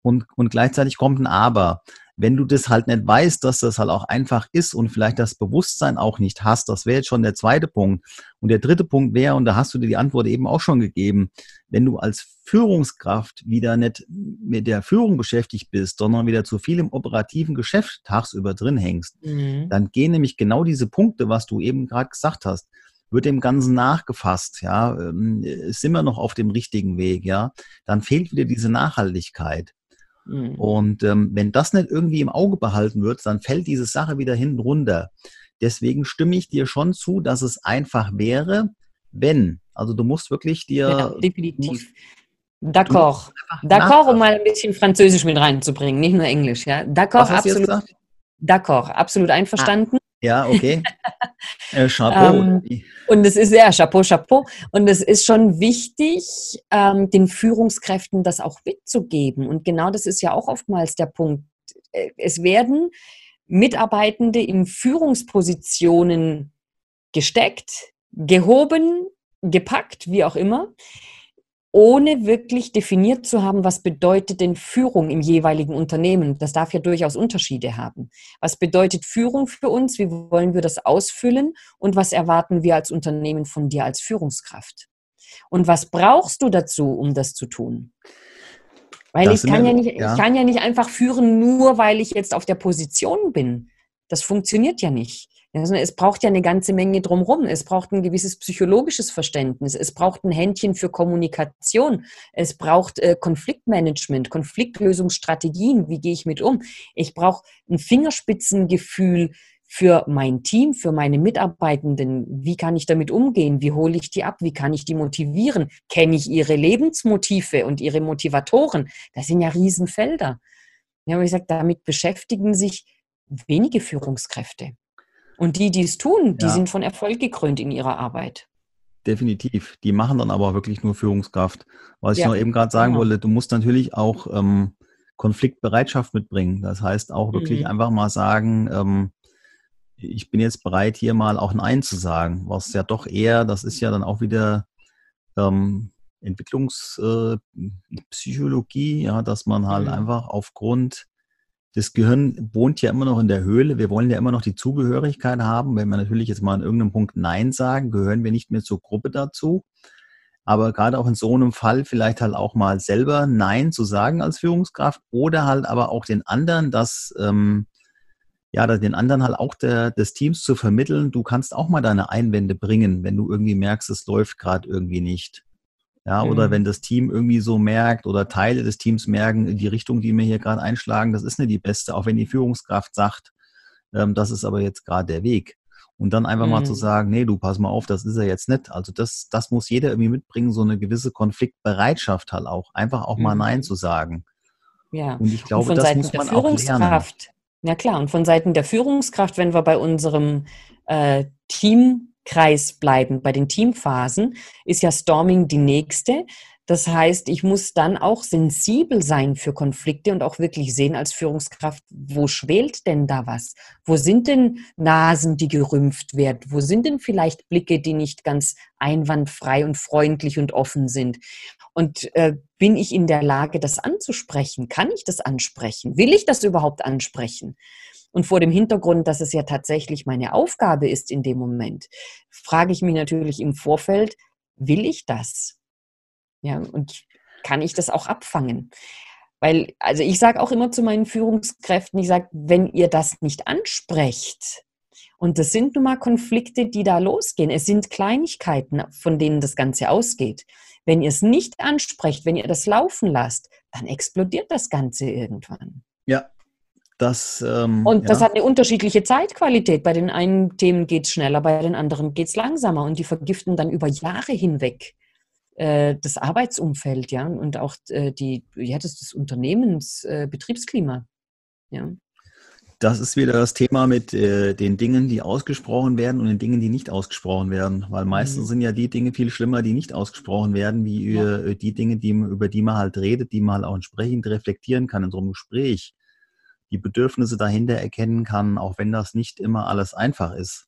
Und, und gleichzeitig kommt ein Aber wenn du das halt nicht weißt, dass das halt auch einfach ist und vielleicht das Bewusstsein auch nicht hast, das wäre jetzt schon der zweite Punkt. Und der dritte Punkt wäre, und da hast du dir die Antwort eben auch schon gegeben, wenn du als Führungskraft wieder nicht mit der Führung beschäftigt bist, sondern wieder zu viel im operativen Geschäft tagsüber drin hängst, mhm. dann gehen nämlich genau diese Punkte, was du eben gerade gesagt hast, wird dem Ganzen nachgefasst, ja, ähm, sind wir noch auf dem richtigen Weg, ja, dann fehlt wieder diese Nachhaltigkeit. Mhm. Und ähm, wenn das nicht irgendwie im Auge behalten wird, dann fällt diese Sache wieder hinten runter. Deswegen stimme ich dir schon zu, dass es einfach wäre, wenn. Also du musst wirklich dir. Ja, definitiv. D'accord. D'accord, um mal ein bisschen Französisch mit reinzubringen, nicht nur Englisch. Ja? D'accord, absolut. D'accord, absolut einverstanden. Ah. Ja, okay. äh, Chapeau. Ähm, und es ist ja Chapeau, Chapeau. Und es ist schon wichtig, ähm, den Führungskräften das auch mitzugeben. Und genau das ist ja auch oftmals der Punkt. Äh, es werden Mitarbeitende in Führungspositionen gesteckt, gehoben, gepackt, wie auch immer ohne wirklich definiert zu haben, was bedeutet denn Führung im jeweiligen Unternehmen. Das darf ja durchaus Unterschiede haben. Was bedeutet Führung für uns? Wie wollen wir das ausfüllen? Und was erwarten wir als Unternehmen von dir als Führungskraft? Und was brauchst du dazu, um das zu tun? Weil ich kann, ja nicht, ja. ich kann ja nicht einfach führen, nur weil ich jetzt auf der Position bin. Das funktioniert ja nicht. Also es braucht ja eine ganze Menge drumherum. Es braucht ein gewisses psychologisches Verständnis. Es braucht ein Händchen für Kommunikation. Es braucht äh, Konfliktmanagement, Konfliktlösungsstrategien. Wie gehe ich mit um? Ich brauche ein Fingerspitzengefühl für mein Team, für meine Mitarbeitenden. Wie kann ich damit umgehen? Wie hole ich die ab? Wie kann ich die motivieren? Kenne ich ihre Lebensmotive und ihre Motivatoren? Das sind ja Riesenfelder. Ja, aber ich sage, damit beschäftigen sich wenige Führungskräfte. Und die, die es tun, die ja. sind von Erfolg gekrönt in ihrer Arbeit. Definitiv. Die machen dann aber wirklich nur Führungskraft. Was ja. ich noch eben gerade sagen genau. wollte, du musst natürlich auch ähm, Konfliktbereitschaft mitbringen. Das heißt auch wirklich mhm. einfach mal sagen, ähm, ich bin jetzt bereit, hier mal auch Nein zu sagen, was ja doch eher, das ist ja dann auch wieder ähm, Entwicklungspsychologie, äh, ja, dass man halt mhm. einfach aufgrund das Gehirn wohnt ja immer noch in der Höhle. Wir wollen ja immer noch die Zugehörigkeit haben. Wenn wir natürlich jetzt mal an irgendeinem Punkt Nein sagen, gehören wir nicht mehr zur Gruppe dazu. Aber gerade auch in so einem Fall vielleicht halt auch mal selber Nein zu sagen als Führungskraft oder halt aber auch den anderen das, ähm, ja, den anderen halt auch der, des Teams zu vermitteln, du kannst auch mal deine Einwände bringen, wenn du irgendwie merkst, es läuft gerade irgendwie nicht. Ja, oder mhm. wenn das Team irgendwie so merkt oder Teile des Teams merken, die Richtung, die wir hier gerade einschlagen, das ist nicht die beste, auch wenn die Führungskraft sagt, ähm, das ist aber jetzt gerade der Weg. Und dann einfach mhm. mal zu mhm. sagen, nee, du pass mal auf, das ist ja jetzt nicht. Also das, das muss jeder irgendwie mitbringen, so eine gewisse Konfliktbereitschaft halt auch, einfach auch mal mhm. Nein zu sagen. Ja. Und ich glaube, und das Seiten muss man auch lernen. Ja klar, und von Seiten der Führungskraft, wenn wir bei unserem äh, Team Kreis bleiben, bei den Teamphasen, ist ja Storming die nächste. Das heißt, ich muss dann auch sensibel sein für Konflikte und auch wirklich sehen als Führungskraft, wo schwelt denn da was? Wo sind denn Nasen, die gerümpft werden? Wo sind denn vielleicht Blicke, die nicht ganz einwandfrei und freundlich und offen sind? Und äh, bin ich in der Lage, das anzusprechen? Kann ich das ansprechen? Will ich das überhaupt ansprechen? Und vor dem Hintergrund, dass es ja tatsächlich meine Aufgabe ist in dem Moment, frage ich mich natürlich im Vorfeld, will ich das? Ja, und kann ich das auch abfangen? Weil, also ich sage auch immer zu meinen Führungskräften, ich sage, wenn ihr das nicht ansprecht Und das sind nun mal Konflikte, die da losgehen. Es sind Kleinigkeiten, von denen das Ganze ausgeht. Wenn ihr es nicht ansprecht, wenn ihr das laufen lasst, dann explodiert das Ganze irgendwann. Ja, das, ähm, und das ja. hat eine unterschiedliche Zeitqualität. Bei den einen Themen geht es schneller, bei den anderen geht es langsamer und die vergiften dann über Jahre hinweg äh, das Arbeitsumfeld, ja, und auch äh, die, ja, das, das Unternehmensbetriebsklima. Äh, ja. Das ist wieder das Thema mit äh, den Dingen, die ausgesprochen werden und den Dingen, die nicht ausgesprochen werden. Weil meistens mhm. sind ja die Dinge viel schlimmer, die nicht ausgesprochen werden, wie ja. äh, die Dinge, die, über die man halt redet, die man halt auch entsprechend reflektieren kann in so einem Gespräch. Die Bedürfnisse dahinter erkennen kann, auch wenn das nicht immer alles einfach ist.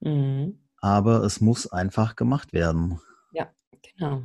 Mhm. Aber es muss einfach gemacht werden. Ja, genau.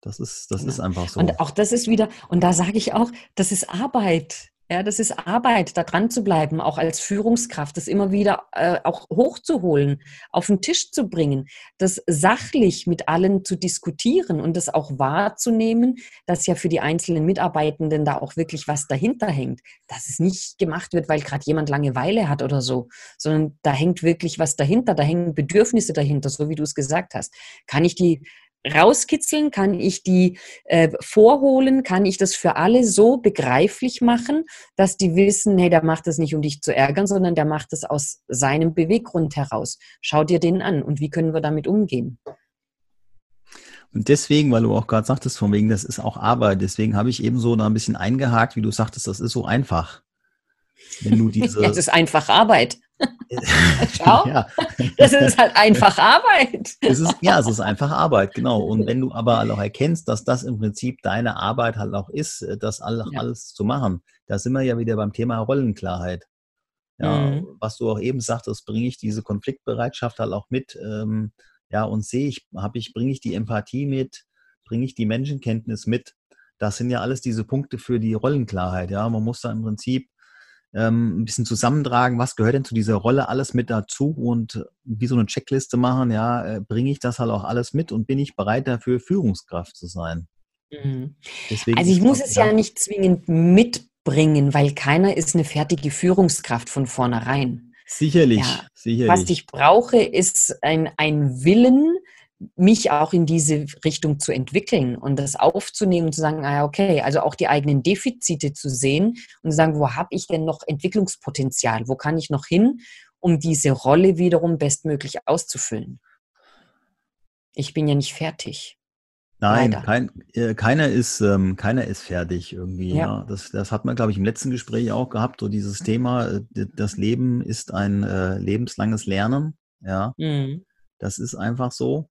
Das ist, das genau. ist einfach so. Und auch das ist wieder, und da sage ich auch, das ist Arbeit. Ja, das ist Arbeit, da dran zu bleiben, auch als Führungskraft, das immer wieder äh, auch hochzuholen, auf den Tisch zu bringen, das sachlich mit allen zu diskutieren und das auch wahrzunehmen, dass ja für die einzelnen Mitarbeitenden da auch wirklich was dahinter hängt. Dass es nicht gemacht wird, weil gerade jemand Langeweile hat oder so, sondern da hängt wirklich was dahinter, da hängen Bedürfnisse dahinter, so wie du es gesagt hast. Kann ich die rauskitzeln? Kann ich die äh, vorholen? Kann ich das für alle so begreiflich machen, dass die wissen, hey, der macht das nicht, um dich zu ärgern, sondern der macht das aus seinem Beweggrund heraus. Schau dir den an und wie können wir damit umgehen? Und deswegen, weil du auch gerade sagtest, von wegen, das ist auch Arbeit, deswegen habe ich eben so da ein bisschen eingehakt, wie du sagtest, das ist so einfach. Wenn du diese. Es ist einfach Arbeit. Schau. ja. Das ist halt einfach Arbeit. Es ist, ja, es ist einfach Arbeit, genau. Und wenn du aber auch erkennst, dass das im Prinzip deine Arbeit halt auch ist, äh, das alles, ja. alles zu machen, da sind wir ja wieder beim Thema Rollenklarheit. Ja, mhm. was du auch eben sagtest, bringe ich diese Konfliktbereitschaft halt auch mit, ähm, ja, und sehe ich, habe ich, bringe ich die Empathie mit, bringe ich die Menschenkenntnis mit. Das sind ja alles diese Punkte für die Rollenklarheit. Ja, man muss da im Prinzip ähm, ein bisschen zusammentragen, was gehört denn zu dieser Rolle alles mit dazu und wie so eine Checkliste machen, ja, äh, bringe ich das halt auch alles mit und bin ich bereit dafür, Führungskraft zu sein. Mhm. also ich muss es ja nicht zwingend mitbringen, weil keiner ist eine fertige Führungskraft von vornherein. Sicherlich, ja. sicherlich. Was ich brauche, ist ein, ein Willen, mich auch in diese Richtung zu entwickeln und das aufzunehmen und zu sagen, ah, okay, also auch die eigenen Defizite zu sehen und zu sagen, wo habe ich denn noch Entwicklungspotenzial? Wo kann ich noch hin, um diese Rolle wiederum bestmöglich auszufüllen? Ich bin ja nicht fertig. Nein, kein, äh, keiner, ist, ähm, keiner ist fertig irgendwie. Ja. ja. Das, das hat man, glaube ich, im letzten Gespräch auch gehabt, so dieses Thema, äh, das Leben ist ein äh, lebenslanges Lernen. Ja, mhm. das ist einfach so.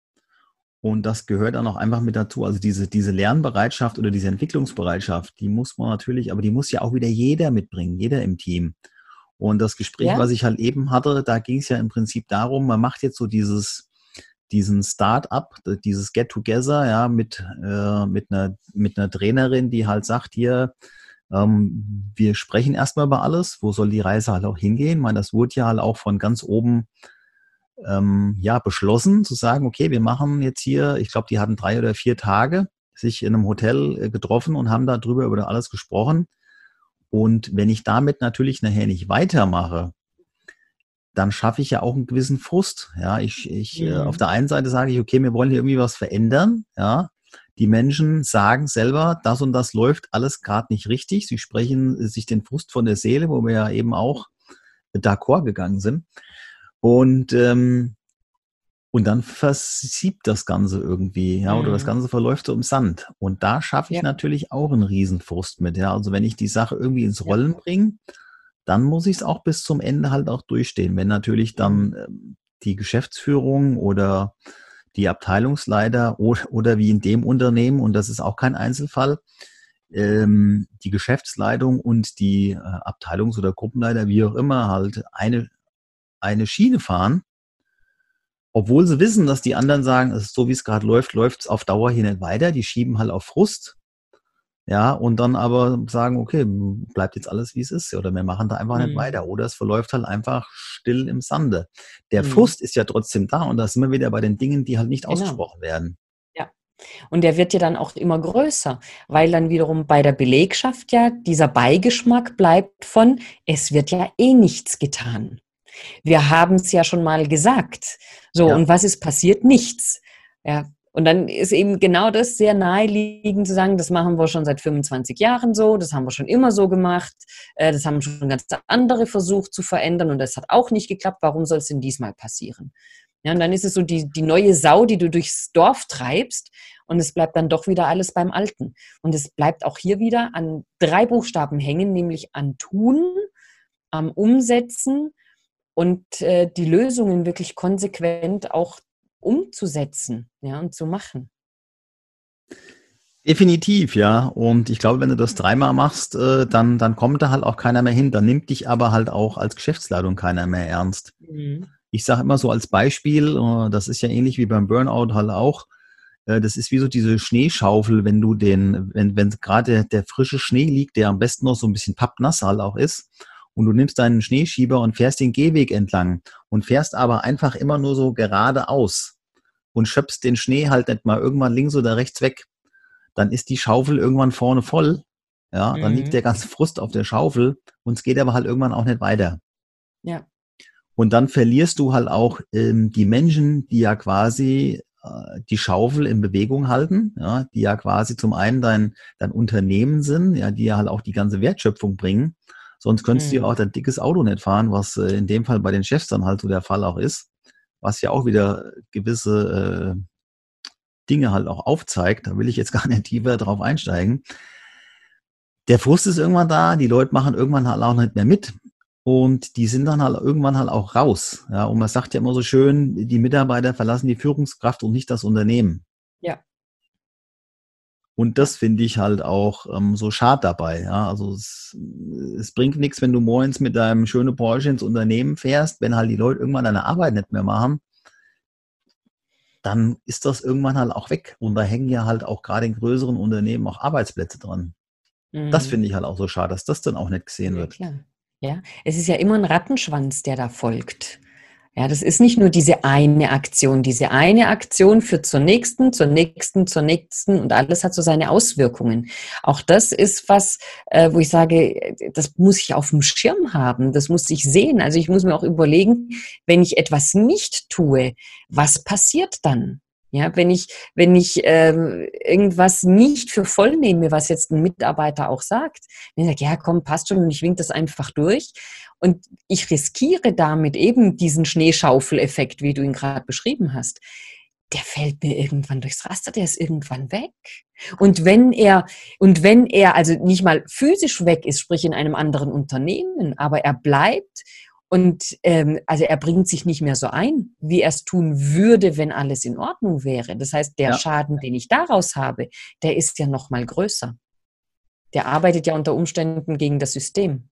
Und das gehört dann auch einfach mit dazu. Also diese, diese Lernbereitschaft oder diese Entwicklungsbereitschaft, die muss man natürlich, aber die muss ja auch wieder jeder mitbringen, jeder im Team. Und das Gespräch, ja. was ich halt eben hatte, da ging es ja im Prinzip darum, man macht jetzt so dieses, diesen Start-up, dieses Get-Together, ja, mit, äh, mit, einer, mit einer Trainerin, die halt sagt, hier, ähm, wir sprechen erstmal über alles, wo soll die Reise halt auch hingehen. Ich meine, das wurde ja halt auch von ganz oben ähm, ja, beschlossen zu sagen, okay, wir machen jetzt hier, ich glaube, die hatten drei oder vier Tage sich in einem Hotel äh, getroffen und haben darüber über alles gesprochen. Und wenn ich damit natürlich nachher nicht weitermache, dann schaffe ich ja auch einen gewissen Frust. Ja, ich, ich mhm. äh, auf der einen Seite sage ich, okay, wir wollen hier irgendwie was verändern. Ja, die Menschen sagen selber, das und das läuft alles gerade nicht richtig. Sie sprechen sich den Frust von der Seele, wo wir ja eben auch d'accord gegangen sind. Und, ähm, und dann versiebt das Ganze irgendwie, ja, oder das mhm. Ganze verläuft so im Sand. Und da schaffe ich ja. natürlich auch einen Riesenfrust mit, ja. Also wenn ich die Sache irgendwie ins Rollen ja. bringe, dann muss ich es auch bis zum Ende halt auch durchstehen. Wenn natürlich dann mhm. ähm, die Geschäftsführung oder die Abteilungsleiter oder, oder wie in dem Unternehmen, und das ist auch kein Einzelfall, ähm, die Geschäftsleitung und die äh, Abteilungs- oder Gruppenleiter, wie auch immer, halt eine eine Schiene fahren, obwohl sie wissen, dass die anderen sagen, es ist so wie es gerade läuft, läuft es auf Dauer hier nicht weiter. Die schieben halt auf Frust. Ja, und dann aber sagen, okay, bleibt jetzt alles wie es ist, oder wir machen da einfach mhm. nicht weiter, oder es verläuft halt einfach still im Sande. Der mhm. Frust ist ja trotzdem da, und da sind wir wieder bei den Dingen, die halt nicht genau. ausgesprochen werden. Ja. Und der wird ja dann auch immer größer, weil dann wiederum bei der Belegschaft ja dieser Beigeschmack bleibt von, es wird ja eh nichts getan. Wir haben es ja schon mal gesagt. So, ja. und was ist passiert? Nichts. Ja, und dann ist eben genau das sehr naheliegend zu sagen, das machen wir schon seit 25 Jahren so, das haben wir schon immer so gemacht, äh, das haben schon ganz andere versucht zu verändern und das hat auch nicht geklappt. Warum soll es denn diesmal passieren? Ja, und dann ist es so die, die neue Sau, die du durchs Dorf treibst und es bleibt dann doch wieder alles beim Alten. Und es bleibt auch hier wieder an drei Buchstaben hängen, nämlich an Tun, am Umsetzen und äh, die Lösungen wirklich konsequent auch umzusetzen ja, und zu machen. Definitiv, ja. Und ich glaube, wenn du das dreimal machst, äh, dann, dann kommt da halt auch keiner mehr hin. Dann nimmt dich aber halt auch als Geschäftsleitung keiner mehr ernst. Mhm. Ich sage immer so als Beispiel, äh, das ist ja ähnlich wie beim Burnout halt auch, äh, das ist wie so diese Schneeschaufel, wenn du den, wenn, wenn gerade der, der frische Schnee liegt, der am besten noch so ein bisschen pappnass halt auch ist, und du nimmst deinen Schneeschieber und fährst den Gehweg entlang und fährst aber einfach immer nur so geradeaus und schöpfst den Schnee halt nicht mal irgendwann links oder rechts weg, dann ist die Schaufel irgendwann vorne voll. Ja, dann mhm. liegt der ganze Frust auf der Schaufel und es geht aber halt irgendwann auch nicht weiter. Ja. Und dann verlierst du halt auch ähm, die Menschen, die ja quasi äh, die Schaufel in Bewegung halten, ja, die ja quasi zum einen dein, dein Unternehmen sind, ja, die ja halt auch die ganze Wertschöpfung bringen. Sonst könntest mhm. du ja auch dein dickes Auto nicht fahren, was äh, in dem Fall bei den Chefs dann halt so der Fall auch ist was ja auch wieder gewisse äh, Dinge halt auch aufzeigt. Da will ich jetzt gar nicht tiefer drauf einsteigen. Der Frust ist irgendwann da, die Leute machen irgendwann halt auch nicht mehr mit. Und die sind dann halt irgendwann halt auch raus. Ja, und man sagt ja immer so schön, die Mitarbeiter verlassen die Führungskraft und nicht das Unternehmen. Und das finde ich halt auch ähm, so schade dabei. Ja? Also es, es bringt nichts, wenn du morgens mit deinem schönen Porsche ins Unternehmen fährst, wenn halt die Leute irgendwann deine Arbeit nicht mehr machen, dann ist das irgendwann halt auch weg. Und da hängen ja halt auch gerade in größeren Unternehmen auch Arbeitsplätze dran. Mhm. Das finde ich halt auch so schade, dass das dann auch nicht gesehen wird. Ja, klar. Ja, es ist ja immer ein Rattenschwanz, der da folgt. Ja, das ist nicht nur diese eine Aktion. Diese eine Aktion führt zur nächsten, zur nächsten, zur nächsten und alles hat so seine Auswirkungen. Auch das ist was, äh, wo ich sage, das muss ich auf dem Schirm haben, das muss ich sehen. Also ich muss mir auch überlegen, wenn ich etwas nicht tue, was passiert dann? Ja, wenn ich, wenn ich ähm, irgendwas nicht für voll nehme, was jetzt ein Mitarbeiter auch sagt, wenn ich sage, ja komm, passt schon und ich wink das einfach durch und ich riskiere damit eben diesen Schneeschaufeleffekt, wie du ihn gerade beschrieben hast, der fällt mir irgendwann durchs Raster, der ist irgendwann weg. Und wenn er, und wenn er also nicht mal physisch weg ist, sprich in einem anderen Unternehmen, aber er bleibt und ähm, also er bringt sich nicht mehr so ein, wie er es tun würde, wenn alles in Ordnung wäre. Das heißt, der ja. Schaden, den ich daraus habe, der ist ja noch mal größer. Der arbeitet ja unter Umständen gegen das System,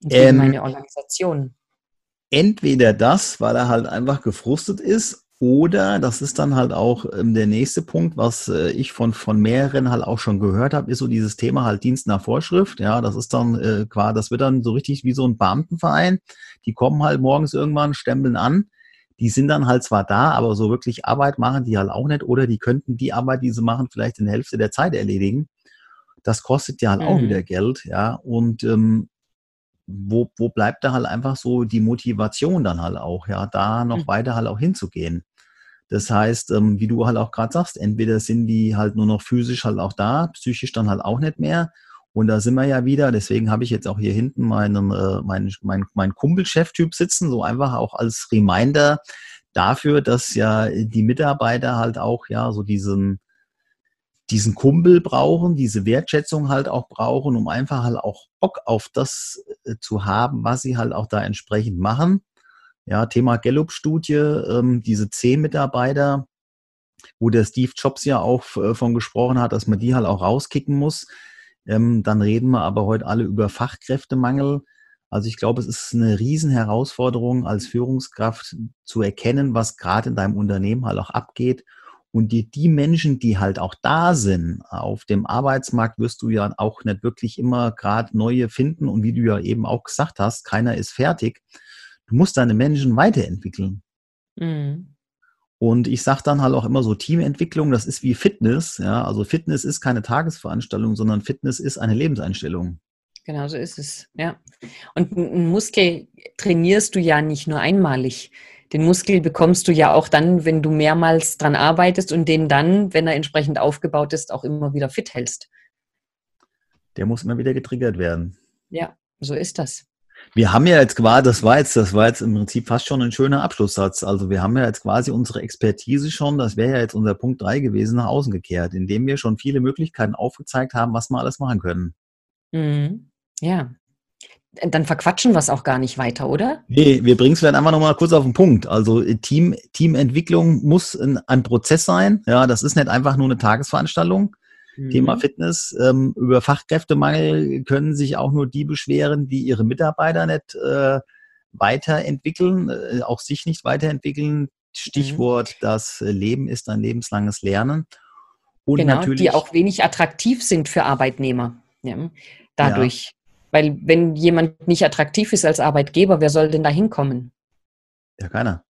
gegen ähm, meine Organisation. Entweder das, weil er halt einfach gefrustet ist, oder das ist dann halt auch ähm, der nächste Punkt, was äh, ich von, von mehreren halt auch schon gehört habe, ist so dieses Thema halt Dienst nach Vorschrift. Ja, das ist dann äh, quasi, das wird dann so richtig wie so ein Beamtenverein. Die kommen halt morgens irgendwann, stempeln an. Die sind dann halt zwar da, aber so wirklich Arbeit machen die halt auch nicht. Oder die könnten die Arbeit, die sie machen, vielleicht in der Hälfte der Zeit erledigen. Das kostet ja halt mhm. auch wieder Geld, ja. Und ähm, wo, wo bleibt da halt einfach so die Motivation dann halt auch, ja, da noch mhm. weiter halt auch hinzugehen. Das heißt, ähm, wie du halt auch gerade sagst, entweder sind die halt nur noch physisch halt auch da, psychisch dann halt auch nicht mehr. Und da sind wir ja wieder, deswegen habe ich jetzt auch hier hinten meinen, äh, meinen, mein, mein Kumpelchef-Typ sitzen, so einfach auch als Reminder dafür, dass ja die Mitarbeiter halt auch ja so diesen, diesen Kumpel brauchen, diese Wertschätzung halt auch brauchen, um einfach halt auch Bock auf das äh, zu haben, was sie halt auch da entsprechend machen. Ja, Thema Gallup-Studie, ähm, diese zehn Mitarbeiter, wo der Steve Jobs ja auch äh, von gesprochen hat, dass man die halt auch rauskicken muss. Ähm, dann reden wir aber heute alle über Fachkräftemangel. Also ich glaube, es ist eine Riesenherausforderung als Führungskraft zu erkennen, was gerade in deinem Unternehmen halt auch abgeht. Und die, die Menschen, die halt auch da sind auf dem Arbeitsmarkt, wirst du ja auch nicht wirklich immer gerade neue finden. Und wie du ja eben auch gesagt hast, keiner ist fertig. Du musst deine Menschen weiterentwickeln. Mhm. Und ich sage dann halt auch immer so, Teamentwicklung, das ist wie Fitness. Ja, also Fitness ist keine Tagesveranstaltung, sondern Fitness ist eine Lebenseinstellung. Genau so ist es, ja. Und einen Muskel trainierst du ja nicht nur einmalig. Den Muskel bekommst du ja auch dann, wenn du mehrmals dran arbeitest und den dann, wenn er entsprechend aufgebaut ist, auch immer wieder fit hältst. Der muss immer wieder getriggert werden. Ja, so ist das. Wir haben ja jetzt quasi, das war jetzt, das war jetzt im Prinzip fast schon ein schöner Abschlusssatz. Also wir haben ja jetzt quasi unsere Expertise schon, das wäre ja jetzt unser Punkt drei gewesen, nach außen gekehrt, indem wir schon viele Möglichkeiten aufgezeigt haben, was wir alles machen können. Mhm. Ja. Dann verquatschen wir es auch gar nicht weiter, oder? Nee, wir bringen es vielleicht einfach nochmal kurz auf den Punkt. Also Team, Teamentwicklung muss ein, ein Prozess sein. Ja, das ist nicht einfach nur eine Tagesveranstaltung. Mhm. Thema Fitness. Ähm, über Fachkräftemangel können sich auch nur die beschweren, die ihre Mitarbeiter nicht äh, weiterentwickeln, äh, auch sich nicht weiterentwickeln. Stichwort, mhm. das Leben ist ein lebenslanges Lernen. Und genau, natürlich, die auch wenig attraktiv sind für Arbeitnehmer. Ja, dadurch. Ja. Weil wenn jemand nicht attraktiv ist als Arbeitgeber, wer soll denn da hinkommen? Ja, keiner.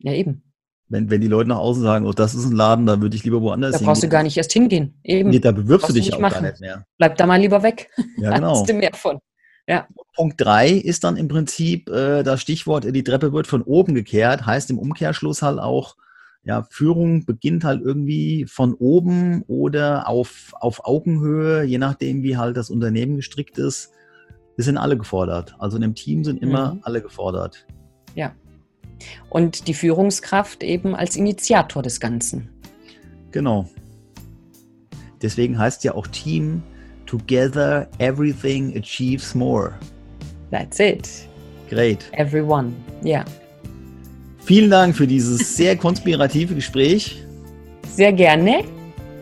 Ja, eben. Wenn, wenn die Leute nach außen sagen, oh, das ist ein Laden, da würde ich lieber woanders hingehen. Da brauchst du gar nicht erst hingehen. Eben. Nee, da bewirbst du dich auch machen. gar nicht mehr. Bleib da mal lieber weg. Ja, genau. Hast du mehr von. Ja. Punkt drei ist dann im Prinzip äh, das Stichwort, die Treppe wird von oben gekehrt, heißt im Umkehrschluss halt auch, ja, Führung beginnt halt irgendwie von oben oder auf, auf Augenhöhe, je nachdem, wie halt das Unternehmen gestrickt ist. Wir sind alle gefordert. Also in einem Team sind immer mhm. alle gefordert. Ja, und die Führungskraft eben als Initiator des Ganzen. Genau. Deswegen heißt ja auch Team, Together everything achieves more. That's it. Great. Everyone, ja. Yeah. Vielen Dank für dieses sehr konspirative Gespräch. Sehr gerne.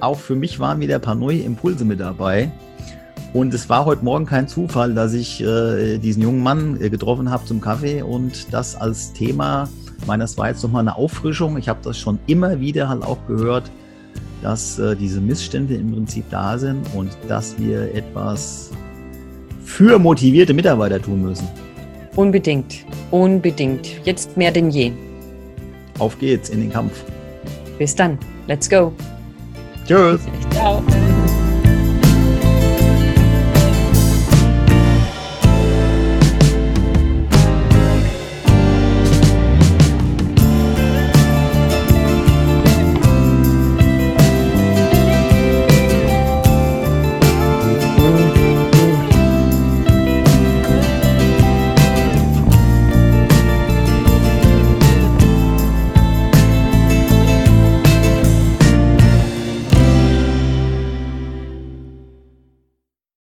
Auch für mich waren wieder ein paar neue Impulse mit dabei. Und es war heute Morgen kein Zufall, dass ich äh, diesen jungen Mann äh, getroffen habe zum Kaffee und das als Thema meines war jetzt nochmal eine Auffrischung. Ich habe das schon immer wieder halt auch gehört, dass äh, diese Missstände im Prinzip da sind und dass wir etwas für motivierte Mitarbeiter tun müssen. Unbedingt, unbedingt. Jetzt mehr denn je. Auf geht's in den Kampf. Bis dann. Let's go. Tschüss. Ciao.